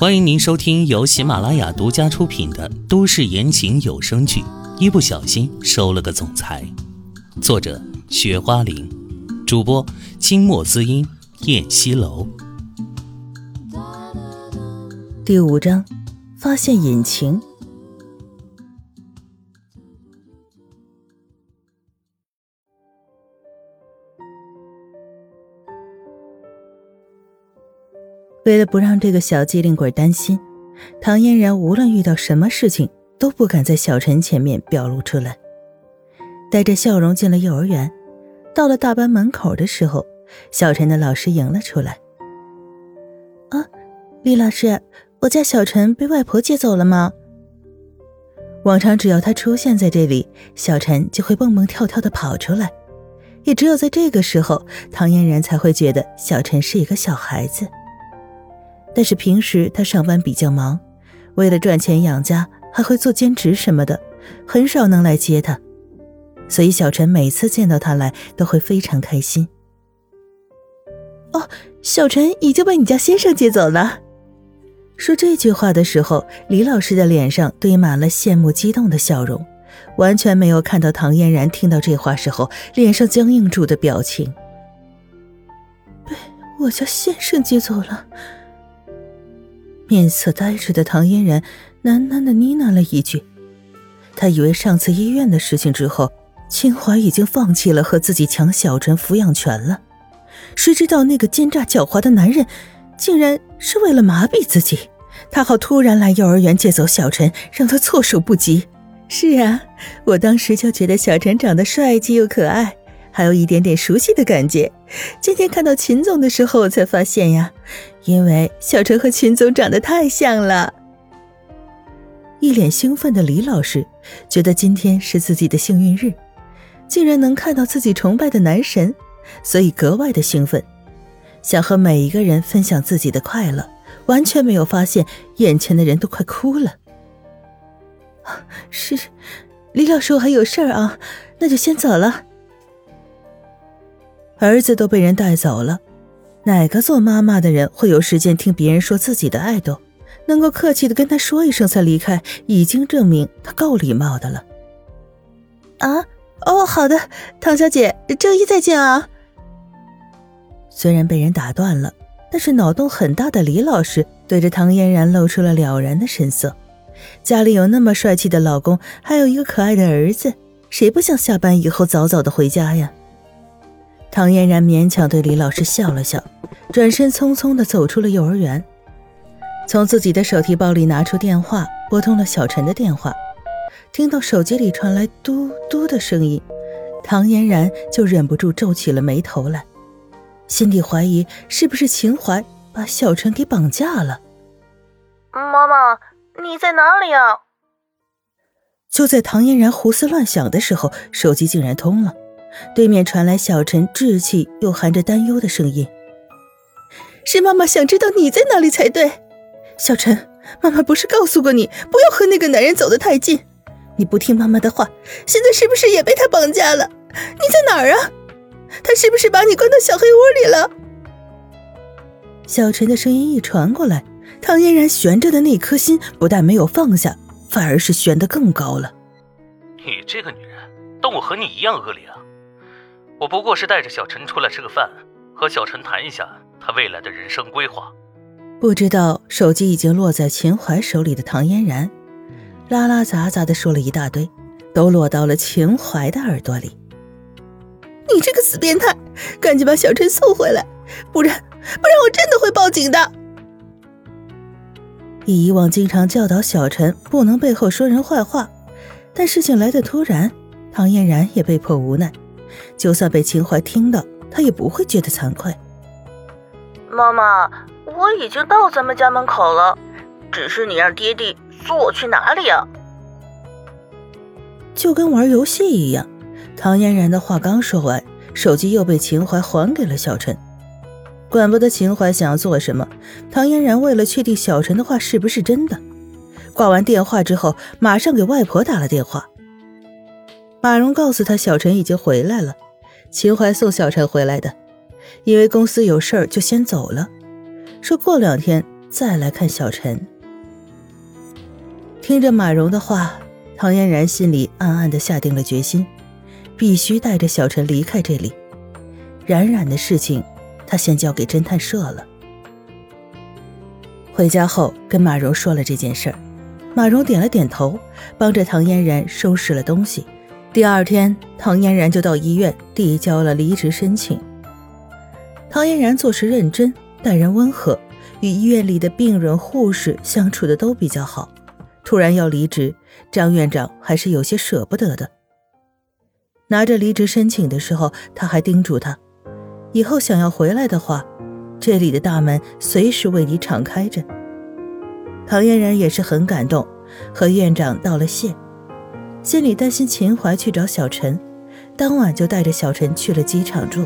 欢迎您收听由喜马拉雅独家出品的都市言情有声剧《一不小心收了个总裁》，作者：雪花玲，主播：清墨滋音、燕西楼。第五章，发现隐情。为了不让这个小机灵鬼担心，唐嫣然无论遇到什么事情都不敢在小陈前面表露出来，带着笑容进了幼儿园。到了大班门口的时候，小陈的老师迎了出来：“啊，李老师，我家小陈被外婆接走了吗？”往常只要他出现在这里，小陈就会蹦蹦跳跳的跑出来，也只有在这个时候，唐嫣然才会觉得小陈是一个小孩子。但是平时他上班比较忙，为了赚钱养家，还会做兼职什么的，很少能来接他。所以小陈每次见到他来，都会非常开心。哦，小陈已经被你家先生接走了。说这句话的时候，李老师的脸上堆满了羡慕、激动的笑容，完全没有看到唐嫣然听到这话时候脸上僵硬住的表情。被我家先生接走了。面色呆滞的唐嫣然喃喃的呢喃了一句，她以为上次医院的事情之后，秦淮已经放弃了和自己抢小陈抚养权了，谁知道那个奸诈狡猾的男人，竟然是为了麻痹自己，他好突然来幼儿园借走小陈，让他措手不及。是啊，我当时就觉得小陈长得帅气又可爱。还有一点点熟悉的感觉。今天看到秦总的时候，我才发现呀，因为小陈和秦总长得太像了。一脸兴奋的李老师觉得今天是自己的幸运日，竟然能看到自己崇拜的男神，所以格外的兴奋，想和每一个人分享自己的快乐，完全没有发现眼前的人都快哭了。是，李老师，我还有事儿啊，那就先走了。儿子都被人带走了，哪个做妈妈的人会有时间听别人说自己的爱豆？能够客气的跟他说一声才离开，已经证明他够礼貌的了。啊，哦，好的，唐小姐，周一再见啊。虽然被人打断了，但是脑洞很大的李老师对着唐嫣然露出了了然的神色。家里有那么帅气的老公，还有一个可爱的儿子，谁不想下班以后早早的回家呀？唐嫣然勉强对李老师笑了笑，转身匆匆地走出了幼儿园，从自己的手提包里拿出电话，拨通了小陈的电话。听到手机里传来嘟嘟的声音，唐嫣然就忍不住皱起了眉头来，心底怀疑是不是秦淮把小陈给绑架了。妈妈，你在哪里啊？就在唐嫣然胡思乱想的时候，手机竟然通了。对面传来小陈稚气又含着担忧的声音：“是妈妈想知道你在哪里才对。小陈，妈妈不是告诉过你不要和那个男人走得太近？你不听妈妈的话，现在是不是也被他绑架了？你在哪儿啊？他是不是把你关到小黑屋里了？”小陈的声音一传过来，唐嫣然悬着的那颗心不但没有放下，反而是悬得更高了。你这个女人，当我和你一样恶劣啊？我不过是带着小陈出来吃个饭，和小陈谈一下他未来的人生规划。不知道手机已经落在秦淮手里的唐嫣然，拉拉杂杂的说了一大堆，都落到了秦淮的耳朵里。你这个死变态，赶紧把小陈送回来，不然不然我真的会报警的。以往经常教导小陈不能背后说人坏话，但事情来的突然，唐嫣然也被迫无奈。就算被秦淮听到，他也不会觉得惭愧。妈妈，我已经到咱们家门口了，只是你让爹地送我去哪里啊？就跟玩游戏一样。唐嫣然的话刚说完，手机又被秦淮还给了小陈。管不得秦淮想要做什么，唐嫣然为了确定小陈的话是不是真的，挂完电话之后，马上给外婆打了电话。马蓉告诉他，小陈已经回来了。秦淮送小陈回来的，因为公司有事儿就先走了，说过两天再来看小陈。听着马蓉的话，唐嫣然心里暗暗的下定了决心，必须带着小陈离开这里。冉冉的事情，他先交给侦探社了。回家后跟马蓉说了这件事儿，马蓉点了点头，帮着唐嫣然收拾了东西。第二天，唐嫣然就到医院递交了离职申请。唐嫣然做事认真，待人温和，与医院里的病人、护士相处的都比较好。突然要离职，张院长还是有些舍不得的。拿着离职申请的时候，他还叮嘱他，以后想要回来的话，这里的大门随时为你敞开着。唐嫣然也是很感动，和院长道了谢，心里担心秦淮去找小陈，当晚就带着小陈去了机场住。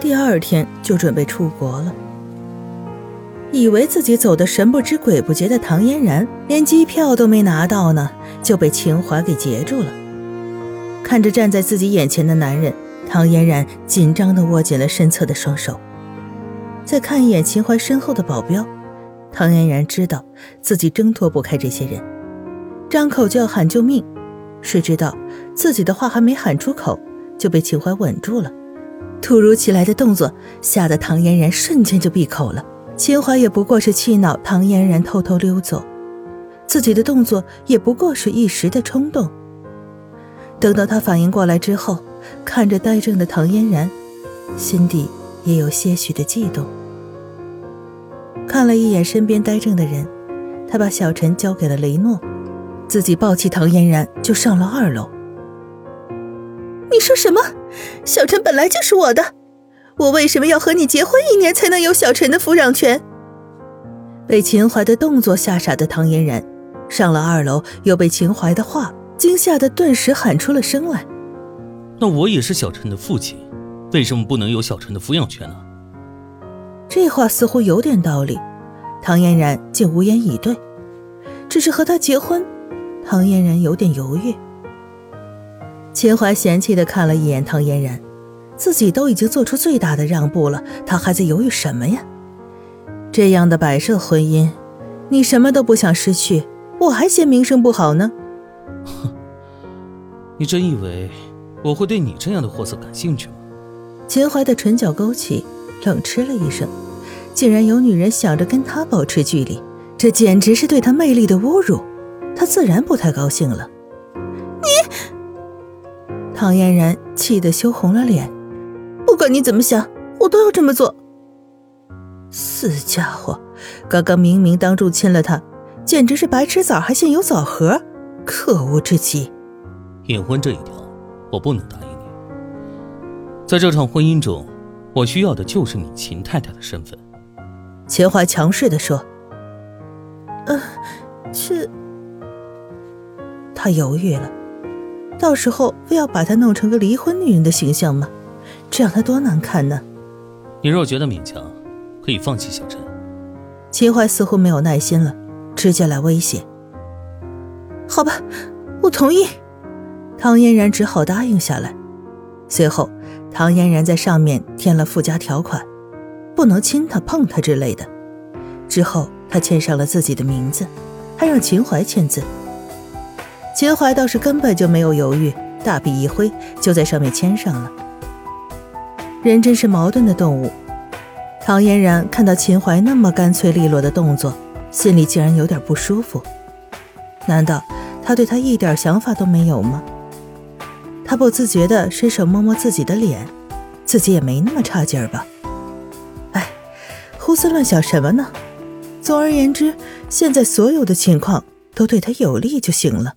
第二天就准备出国了，以为自己走的神不知鬼不觉的唐嫣然，连机票都没拿到呢，就被秦淮给截住了。看着站在自己眼前的男人，唐嫣然紧张地握紧了身侧的双手。再看一眼秦淮身后的保镖，唐嫣然知道自己挣脱不开这些人，张口就要喊救命，谁知道自己的话还没喊出口，就被秦淮稳住了。突如其来的动作吓得唐嫣然瞬间就闭口了。秦淮也不过是气恼唐嫣然偷偷溜走，自己的动作也不过是一时的冲动。等到他反应过来之后，看着呆怔的唐嫣然，心底也有些许的悸动。看了一眼身边呆怔的人，他把小陈交给了雷诺，自己抱起唐嫣然就上了二楼。你说什么？小陈本来就是我的，我为什么要和你结婚一年才能有小陈的抚养权？被秦淮的动作吓傻的唐嫣然，上了二楼，又被秦淮的话惊吓的，顿时喊出了声来：“那我也是小陈的父亲，为什么不能有小陈的抚养权呢？”这话似乎有点道理，唐嫣然竟无言以对。只是和他结婚，唐嫣然有点犹豫。秦淮嫌弃的看了一眼唐嫣然，自己都已经做出最大的让步了，他还在犹豫什么呀？这样的摆设婚姻，你什么都不想失去，我还嫌名声不好呢。哼，你真以为我会对你这样的货色感兴趣吗？秦淮的唇角勾起，冷嗤了一声，竟然有女人想着跟他保持距离，这简直是对他魅力的侮辱，他自然不太高兴了。你。唐嫣然气得羞红了脸，不管你怎么想，我都要这么做。死家伙，刚刚明明当众亲了他，简直是白吃枣还现有枣核，可恶至极！隐婚这一条，我不能答应你。在这场婚姻中，我需要的就是你秦太太的身份。秦淮强势地说：“呃，是。”他犹豫了。到时候非要把她弄成个离婚女人的形象吗？这样她多难看呢！你若觉得勉强，可以放弃小陈。秦淮似乎没有耐心了，直接来威胁。好吧，我同意。唐嫣然只好答应下来。随后，唐嫣然在上面添了附加条款，不能亲她、碰她之类的。之后，她签上了自己的名字，还让秦淮签字。秦淮倒是根本就没有犹豫，大笔一挥，就在上面签上了。人真是矛盾的动物。唐嫣然看到秦淮那么干脆利落的动作，心里竟然有点不舒服。难道他对他一点想法都没有吗？他不自觉地伸手摸摸自己的脸，自己也没那么差劲儿吧？哎，胡思乱想什么呢？总而言之，现在所有的情况都对他有利就行了。